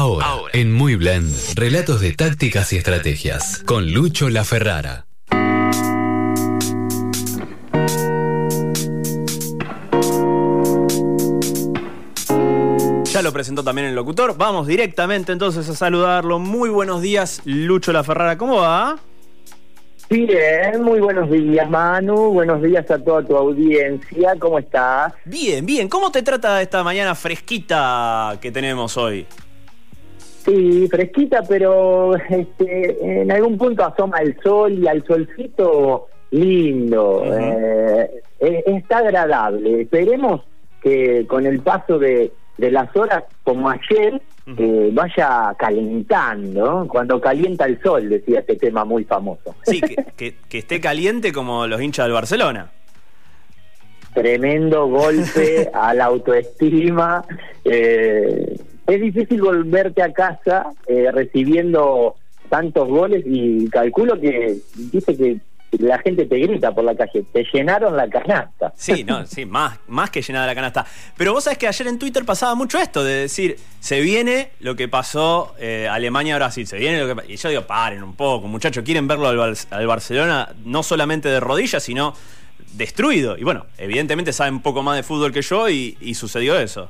Ahora, en Muy Blend, relatos de tácticas y estrategias, con Lucho La Ferrara. Ya lo presentó también el locutor. Vamos directamente entonces a saludarlo. Muy buenos días, Lucho La Ferrara. ¿Cómo va? Bien, muy buenos días Manu, buenos días a toda tu audiencia, ¿cómo estás? Bien, bien. ¿Cómo te trata esta mañana fresquita que tenemos hoy? Sí, fresquita, pero este, en algún punto asoma el sol y al solcito lindo. Eh, eh, está agradable. Esperemos que con el paso de, las horas, como ayer, eh, vaya calentando. Cuando calienta el sol, decía este tema muy famoso. Sí, que, que esté caliente como los hinchas del Barcelona tremendo golpe a la autoestima. Eh, es difícil volverte a casa eh, recibiendo tantos goles y calculo que dice que la gente te grita por la calle, te llenaron la canasta. Sí, no, sí, más, más que llenada la canasta. Pero vos sabés que ayer en Twitter pasaba mucho esto, de decir, se viene lo que pasó eh, Alemania-Brasil, se viene lo que Y yo digo, paren un poco, muchachos, quieren verlo al, Barcelona no solamente de rodillas, sino destruido. Y bueno, evidentemente saben un poco más de fútbol que yo y sucedió eso.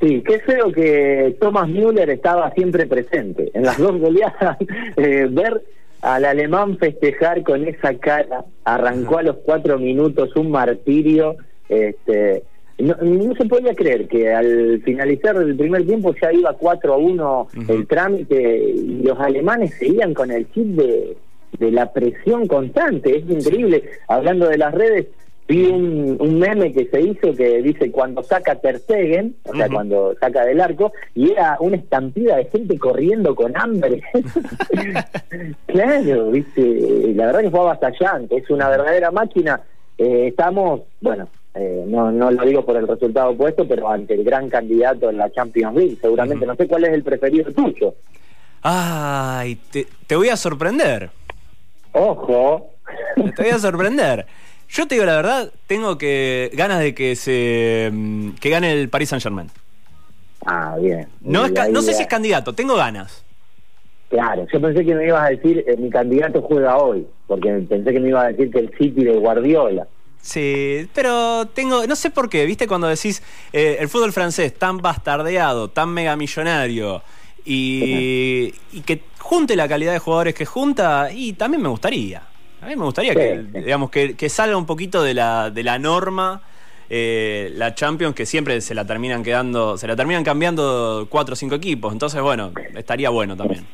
Sí, qué feo que Thomas Müller estaba siempre presente en las dos goleadas. Eh, ver al alemán festejar con esa cara, arrancó a los cuatro minutos un martirio. Este, no, se podía creer que al finalizar el primer tiempo ya iba 4 a 1 el trámite y los alemanes seguían con el chip de, de la presión constante. Es increíble. Hablando de las redes, vi un, meme que se hizo que dice cuando saca Ter Stegen, o sea, cuando saca del arco, y era una estampida de gente corriendo con hambre. claro, viste, la verdad que fue avasallante, es una verdadera máquina. Eh, estamos, bueno, eh, no, no lo digo por el resultado opuesto, pero ante el gran candidato en la Champions League, seguramente. No sé cuál es el preferido tuyo. Ay, te, te voy a sorprender. Ojo. Te voy a sorprender. Yo te digo la verdad, tengo que ganas de que se mm, que gane el Paris Saint Germain. Ah, bien. No, no sé si es candidato, tengo ganas. Claro, yo pensé que me ibas a decir eh, mi candidato juega hoy, porque pensé que me ibas a decir que el City de Guardiola. Sí, pero tengo, no sé por qué, viste cuando decís eh, el fútbol francés tan bastardeado, tan megamillonario y, y que junte la calidad de jugadores que junta, y también me gustaría. A mí me gustaría que, digamos, que, salga un poquito de la, de la norma. Eh, la Champions que siempre se la terminan quedando, se la terminan cambiando cuatro o cinco equipos. Entonces, bueno, estaría bueno también.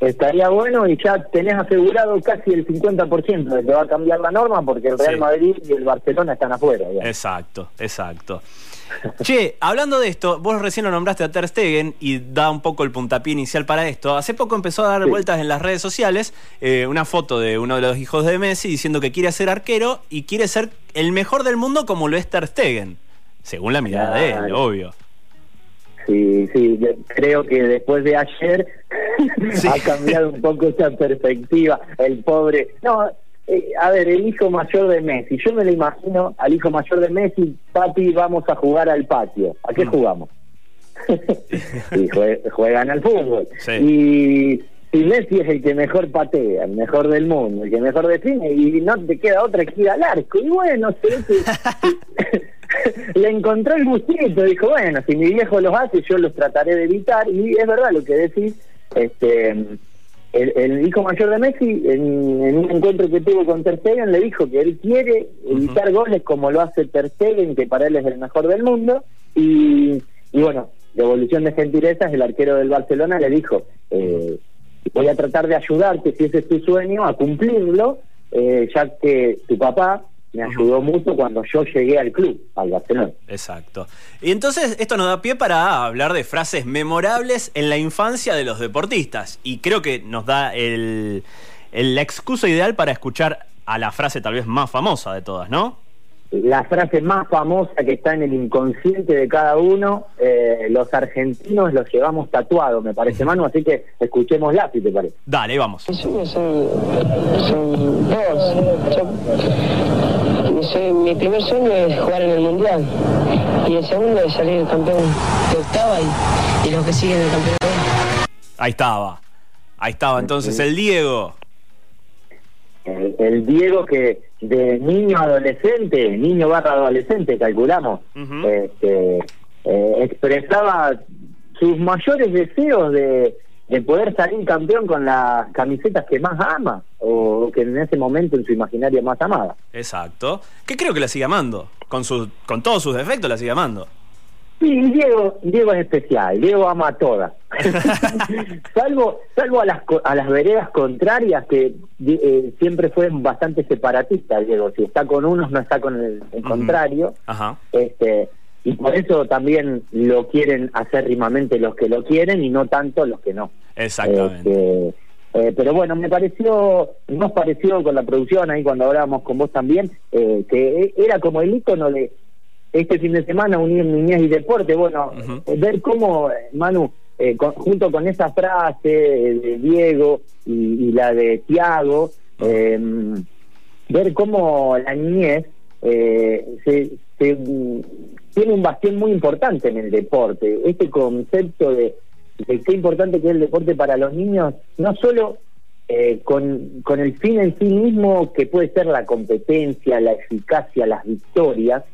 Estaría bueno y ya tenés asegurado casi el 50% de que va a cambiar la norma porque el Real Madrid y el Barcelona están afuera. Exacto, exacto. Che, hablando de esto, vos recién lo nombraste a Ter Stegen y da un poco el puntapié inicial para esto. Hace poco empezó a dar vueltas en las redes sociales eh, una foto de uno de los hijos de Messi diciendo que quiere ser arquero y quiere ser el mejor del mundo como lo es Ter Stegen. Según la mirada de él, obvio. Sí, sí, creo que después de ayer ha cambiado un poco esa perspectiva. El pobre. No, eh, a ver, el hijo mayor de Messi, yo me lo imagino al hijo mayor de Messi, papi, vamos a jugar al patio. ¿A qué mm. jugamos? y juegan al fútbol. Y, Messi es el que mejor patea, el mejor del mundo, el que mejor define, y no te queda otra que ir al arco. Y bueno, le encontró el gustito, dijo, bueno, si mi viejo los hace, yo los trataré de evitar. Y es verdad lo que decís. este el, hijo mayor de Messi, en, un encuentro que tuvo con Ter Stegen, le dijo que él quiere evitar goles como lo hace Ter Stegen, que para él es el mejor del mundo. Y, y bueno, devolución de gentilezas, el arquero del Barcelona le dijo, eh, voy a tratar de ayudarte, si ese es tu sueño, a cumplirlo, eh, ya que tu papá me ayudó mucho cuando yo llegué al club, al Barcelona. Exacto. Y entonces esto nos da pie para hablar de frases memorables en la infancia de los deportistas. Y creo que nos da el, la excusa ideal para escuchar a la frase tal vez más famosa de todas, ¿no? La frase más famosa que está en el inconsciente de cada uno, eh, los argentinos los llevamos tatuados, me parece, Manu, así que escuchémosla, si te parece. Dale, vamos. Mi primer sueño es jugar en el Mundial. Y el segundo es salir campeón. De octava y, y los que siguen el campeonato. Ahí estaba, ahí estaba. Entonces el Diego. El, Diego que de niño a adolescente, niño barra adolescente, calculamos, este, eh, expresaba sus mayores deseos de, de poder salir campeón con las camisetas que más ama o que en ese momento en su imaginario más amada. Exacto. Que creo que la sigue amando. Con, sus, con todos sus defectos la sigue amando. Sí, Diego, Diego es especial, Diego ama a todas. salvo salvo a las, a las veredas contrarias, que eh, siempre fue bastante separatista, Diego. Si está con unos, no está con el, contrario. Ajá. Este, y por eso también lo quieren hacer rimamente los que lo quieren y no tanto los que no. Exactamente. Este, eh, pero bueno, me pareció, nos pareció con la producción ahí cuando hablábamos con vos también, eh, que era como el icono de este fin de semana unir niñez y deporte. Bueno, eh, ver cómo, Manu, junto con esa frase de Diego y, la de Tiago, ver cómo la niñez se, se tiene un bastión muy importante en el deporte. Este concepto de, qué importante que es el deporte para los niños, no solo eh, con, con el fin en sí mismo, que puede ser la competencia, la eficacia, las victorias,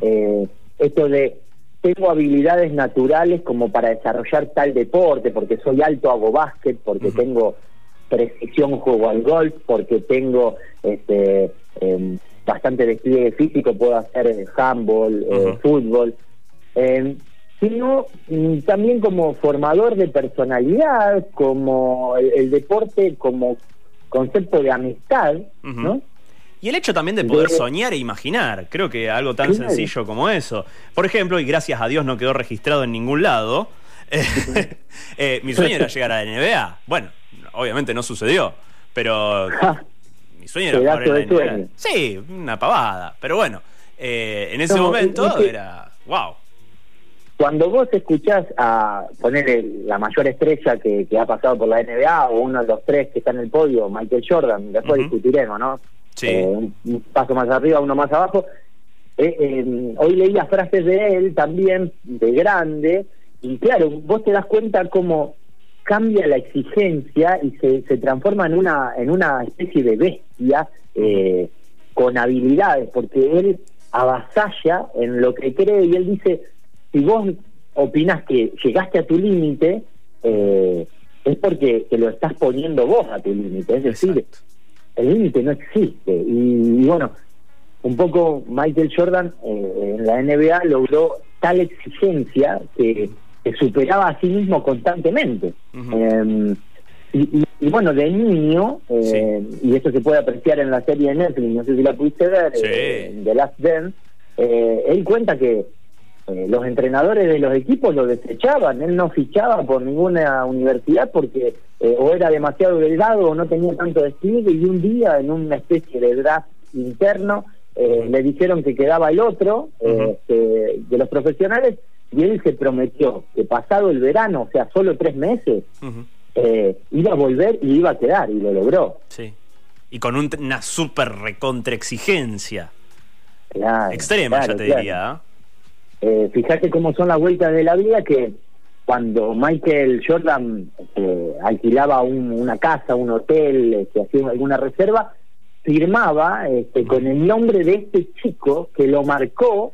eh, esto de tengo habilidades naturales como para desarrollar tal deporte, porque soy alto, hago básquet, porque tengo precisión, juego al golf, porque tengo este, em, bastante despliegue físico, puedo hacer eh, handball, eh, fútbol, eh, sino mm, también como formador de personalidad, como el, deporte como concepto de amistad, ¿no? Y el hecho también de poder soñar e imaginar, creo que algo tan sencillo como eso. Por ejemplo, y gracias a Dios no quedó registrado en ningún lado, mi sueño era llegar a la NBA. Bueno, obviamente no sucedió, pero mi sueño era jugar en Sí, una pavada. Pero bueno, eh, en ese momento era. ¡Wow! Cuando vos escuchás a poner la mayor estrella que, ha pasado por la NBA o uno de los tres que está en el podio, Michael Jordan, después discutiremos, ¿no? Sí. Eh, un, paso más arriba, uno más abajo. Eh, hoy leí las frases de él también, de grande, y claro, vos te das cuenta cómo cambia la exigencia y se, se transforma en una, en una especie de bestia eh, con habilidades, porque él avasalla en lo que cree y él dice, si vos opinás que llegaste a tu límite, eh, es porque te lo estás poniendo vos a tu límite, es decir, el límite no existe. Y, bueno, un poco Michael Jordan eh, en la NBA logró tal exigencia que se superaba a sí mismo constantemente. Em, y, bueno, de niño, eh, y eso se puede apreciar en la serie de Netflix, no sé si la pudiste ver, eh, The Last Dance, eh, él cuenta que los entrenadores de los equipos lo desechaban, él no fichaba por ninguna universidad porque o era demasiado delgado o no tenía tanto despliegue y un día en una especie de draft interno le dijeron que quedaba el otro de los profesionales y él se prometió que pasado el verano, o sea, solo tres meses, eh, iba a volver y iba a quedar, y lo logró. Sí. Y con una súper recontra exigencia. Claro, Extrema, ya te diría. ¿eh? fíjate cómo son las vueltas de la vida que cuando Michael Jordan este, alquilaba una casa, un hotel, este, hacía alguna reserva, firmaba este, con el nombre de este chico que lo marcó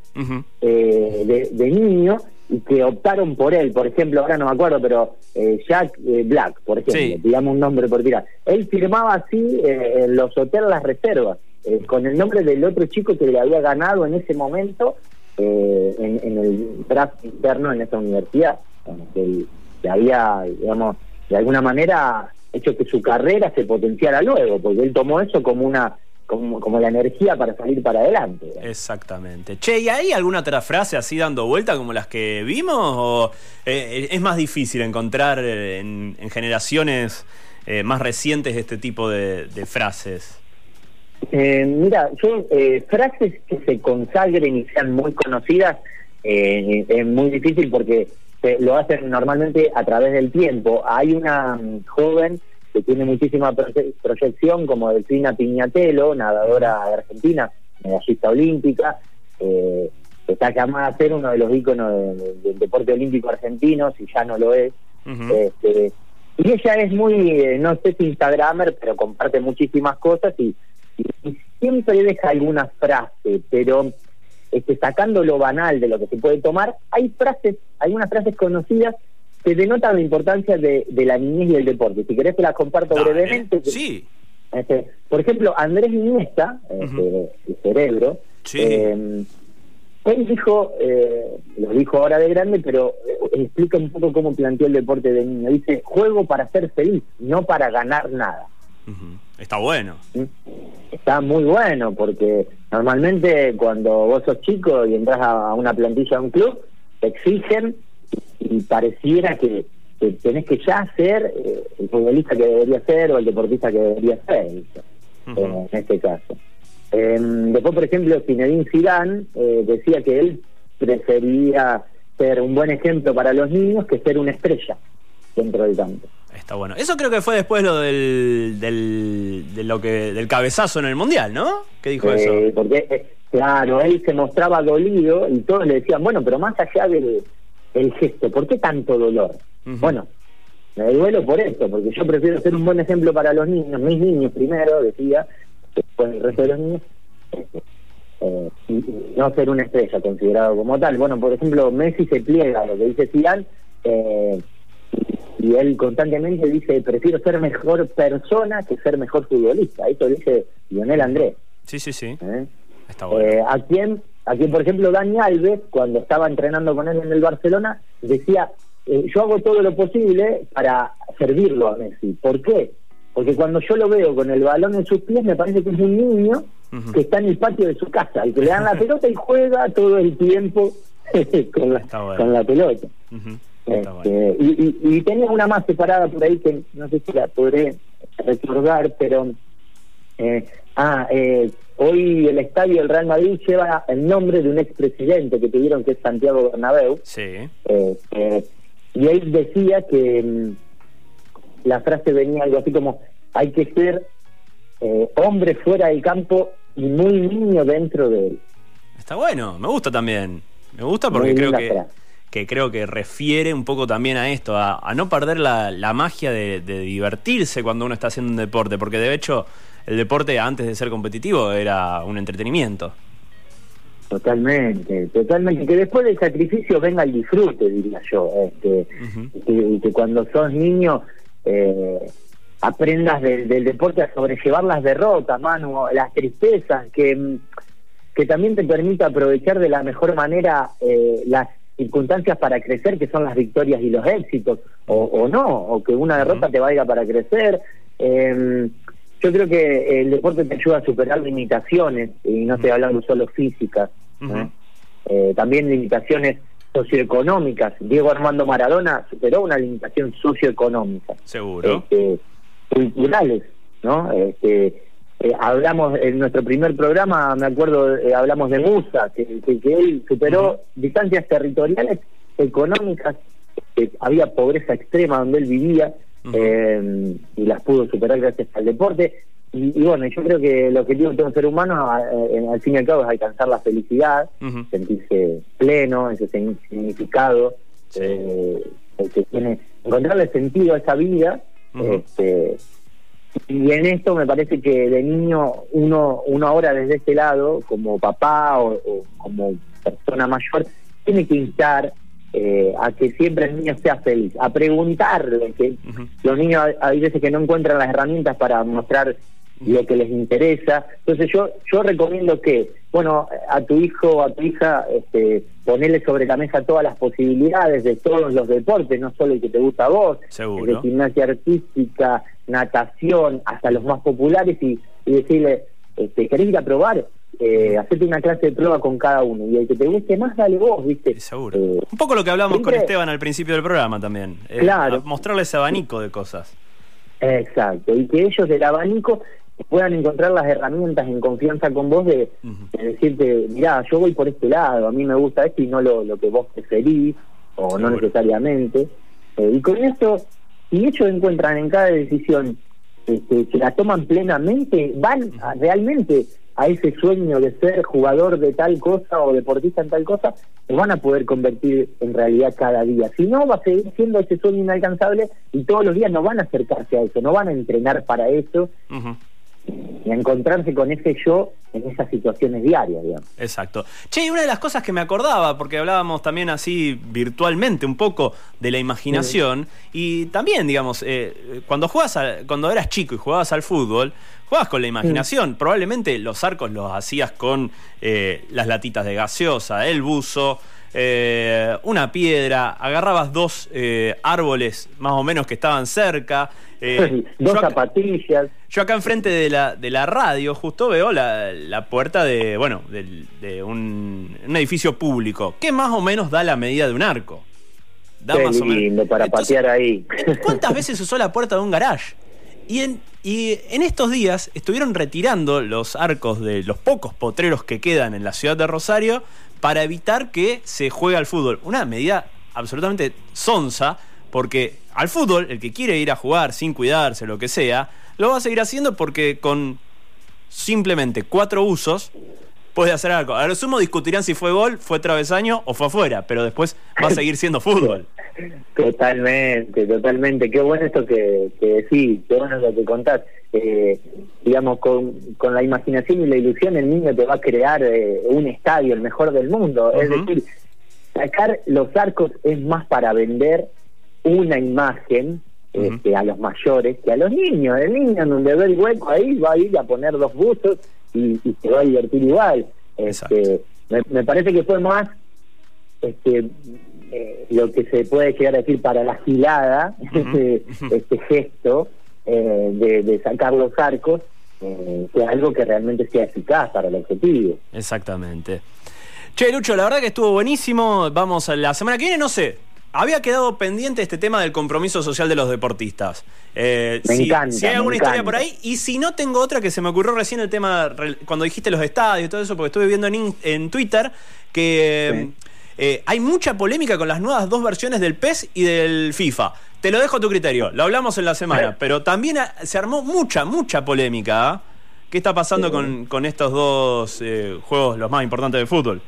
eh, de, niño y que optaron por él. Por ejemplo, ahora no me acuerdo, pero eh, Jack eh, Black, por ejemplo, digamos un nombre por tirar. Él firmaba así en los hoteles las reservas, con el nombre del otro chico que le había ganado en ese momento en, el draft interno en esa universidad. Que, que había, digamos, de alguna manera hecho que su carrera se potenciara luego, porque él tomó eso como una como, como la energía para salir para adelante. Exactamente. Che, ¿y hay alguna otra frase así dando vuelta como las que vimos? ¿O eh, es más difícil encontrar en, generaciones eh, más recientes este tipo de, frases? Eh, mira, yo, frases que se consagren y sean muy conocidas es muy difícil porque lo hacen normalmente a través del tiempo. Hay una mm, joven que tiene muchísima proyección, como Delfina Piñatelo, nadadora de Argentina, medallista olímpica, eh, está llamada a ser uno de los íconos de- del deporte olímpico argentino, si ya no lo es. Este, y ella es muy, eh, no sé si Instagramer, pero comparte muchísimas cosas y, y- y siempre deja alguna frase, pero este, sacando lo banal de lo que se puede tomar, hay frases, algunas frases conocidas que denotan la importancia de, de la niñez y el deporte. Si querés te las comparto Dale. brevemente. Sí. Este, por ejemplo, Andrés Iniesta, este, el cerebro, Sí. eh, él dijo, eh, lo dijo ahora de grande, pero eh, explica un poco cómo planteó el deporte de niño. Dice, juego para ser feliz, no para ganar nada. Está bueno. Está muy bueno porque normalmente cuando vos sos chico y entras a una plantilla de un club, te exigen y pareciera que, que tenés que ya ser eh, el futbolista que debería ser o el deportista que debería ser. Eh, en este caso. Eh, después, por ejemplo, Zinedine Zidane eh, decía que él prefería ser un buen ejemplo para los niños que ser una estrella dentro del campo. Está bueno. Eso creo que fue después lo del, del, de lo que, del cabezazo en el mundial, ¿no? ¿Qué dijo Eh, eso? Porque, eh, claro, él se mostraba dolido y todos le decían, bueno, pero más allá del el gesto, ¿por qué tanto dolor? Bueno, me duelo por esto, porque yo prefiero ser un buen ejemplo para los niños, mis niños primero, decía, después el resto de los niños, eh, y, y no ser una estrella considerado como tal. Bueno, por ejemplo, Messi se pliega a lo que dice Zidane, eh, y él constantemente dice, prefiero ser mejor persona que ser mejor futbolista. Eso dice Lionel Andrés. Sí, sí, sí. ¿eh? Está bueno. Eh, a quien, a quien, por ejemplo, Dani Alves, cuando estaba entrenando con él en el Barcelona, decía, eh, yo hago todo lo posible para servirlo a Messi. ¿Por qué? Porque cuando yo lo veo con el balón en sus pies, me parece que es un niño que está en el patio de su casa y que le dan la pelota y juega todo el tiempo con, la, bueno. con la pelota. Este, bueno. y, y, y tenía una más separada por ahí que no sé si la podré recordar, pero eh, ah, eh, hoy el estadio del Real Madrid lleva el nombre de un expresidente que tuvieron que es Santiago Bernabéu, Sí. eh, eh, y él decía que mm, la frase venía algo así como hay que ser eh, hombre fuera del campo y muy niño dentro de él. Está bueno. Me gusta también. Me gusta porque creo que, frase. Que creo que refiere un poco también a esto, a, a no perder la, la magia de, de divertirse cuando uno está haciendo un deporte, porque de hecho el deporte antes de ser competitivo era un entretenimiento. Totalmente, totalmente. Que después del sacrificio venga el disfrute, diría yo. Este, y que, cuando sos niño eh, aprendas del, del deporte a sobrellevar las derrotas, Manu, las tristezas, que, que también te permita aprovechar de la mejor manera eh, las circunstancias para crecer, que son las victorias y los éxitos, o, o no, o que una derrota te valga para crecer. Eh, yo creo que el deporte te ayuda a superar limitaciones, y no estoy hablando solo físicas. Eh, también limitaciones socioeconómicas. Diego Armando Maradona superó una limitación socioeconómica, Seguro. este, culturales, ¿no? Este, eh, hablamos en nuestro primer programa, me acuerdo, eh, hablamos de Musa, que, que, que él superó distancias territoriales, económicas, que había pobreza extrema donde él vivía eh, y las pudo superar gracias al deporte. Y, y bueno, yo creo que el objetivo de todo ser humano, eh, al fin y al cabo, es alcanzar la felicidad, sentirse pleno, ese significado, Sí. eh, el que tiene, encontrarle sentido a esa vida. Este, y en esto me parece que de niño uno, uno ahora desde este lado, como papá o, o como persona mayor, tiene que instar eh, a que siempre el niño sea feliz, a preguntarle, que los niños hay- veces que no encuentran las herramientas para mostrar lo que les interesa. Entonces yo yo recomiendo que, bueno, a tu hijo o a tu hija, este, ponerle sobre la mesa todas las posibilidades de todos los deportes, no solo el que te gusta a vos, Seguro. de gimnasia artística, natación, hasta los más populares y, y decirle, este, ¿querés ir a probar? Eh, hacerte una clase de prueba con cada uno y el que te guste más, dale vos, ¿viste? Seguro. Eh, Un poco lo que hablamos con Esteban al principio del programa también. Eh, Claro. a mostrarle ese abanico de cosas. Exacto, y que ellos del abanico puedan encontrar las herramientas en confianza con vos de, decirte, mirá, yo voy por este lado, a mí me gusta esto y no lo, lo que vos preferís, o no necesariamente. Eh, y con esto, si ellos encuentran en cada decisión este, que la toman plenamente, van realmente a ese sueño de ser jugador de tal cosa o deportista en tal cosa, se van a poder convertir en realidad cada día. Si no, va a seguir siendo ese sueño inalcanzable y todos los días no van a acercarse a eso, no van a entrenar para eso y encontrarse con ese yo en esas situaciones diarias, digamos. Exacto. Che, y una de las cosas que me acordaba, porque hablábamos también así virtualmente un poco de la imaginación, y también, digamos, eh, cuando juegas cuando eras chico y jugabas al fútbol, jugabas con la imaginación. Probablemente los arcos los hacías con eh, las latitas de gaseosa, el buzo. Eh, una piedra, agarrabas dos árboles más o menos que estaban cerca. dos zapatillas. Yo acá enfrente de la, de la radio justo veo la, la puerta de, bueno, de, un, edificio público, que más o menos da la medida de un arco. Da Qué más lindo para patear ahí. ¿Cuántas veces usó la puerta de un garage? Y en, y en estos días estuvieron retirando los arcos de los pocos potreros que quedan en la ciudad de Rosario para evitar que se juegue al fútbol. Una medida absolutamente sonsa, porque al fútbol, el que quiere ir a jugar sin cuidarse, lo que sea, lo va a seguir haciendo porque con simplemente cuatro usos puede hacer algo. A lo sumo discutirán si fue gol, fue travesaño o fue afuera, pero después va a seguir siendo fútbol. Totalmente, totalmente. Qué bueno esto que, que decís, qué bueno lo que contás. Eh, digamos, con, con, la imaginación y la ilusión el niño te va a crear eh, un estadio, el mejor del mundo. Es decir, sacar los arcos es más para vender una imagen este, a los mayores que a los niños. El niño donde ve el hueco ahí va a ir a poner dos buzos y, se va a divertir igual. Este, me, parece que fue más este, eh, lo que se puede llegar a decir para la gilada, este, este, gesto eh, de, sacar los arcos, eh, que algo que realmente sea eficaz para el objetivo. Exactamente. Che, Lucho, la verdad que estuvo buenísimo. Vamos a la semana que viene, no sé, había quedado pendiente este tema del compromiso social de los deportistas. Eh, me si, encanta, si hay alguna historia por ahí, y si no tengo otra que se me ocurrió recién el tema, cuando dijiste los estadios y todo eso, porque estuve viendo en, en Twitter que eh, hay mucha polémica con las nuevas dos versiones del PES y del FIFA. Te lo dejo a tu criterio, lo hablamos en la semana, pero también se armó mucha, mucha polémica. ¿ah? ¿Qué está pasando con, con, estos dos eh, juegos, los más importantes de fútbol?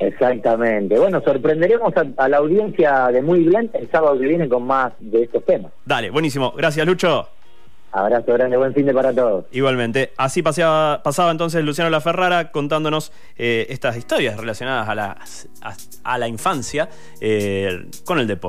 Exactamente. Bueno, sorprenderemos a, la audiencia de Muy Blend el sábado que viene con más de estos temas. Dale, buenísimo. Gracias, Lucho. Abrazo grande, buen fin de para todos. Igualmente. Así paseaba, pasaba entonces Luciano La Ferrara contándonos eh, estas historias relacionadas a la, a, la infancia eh, con el deporte.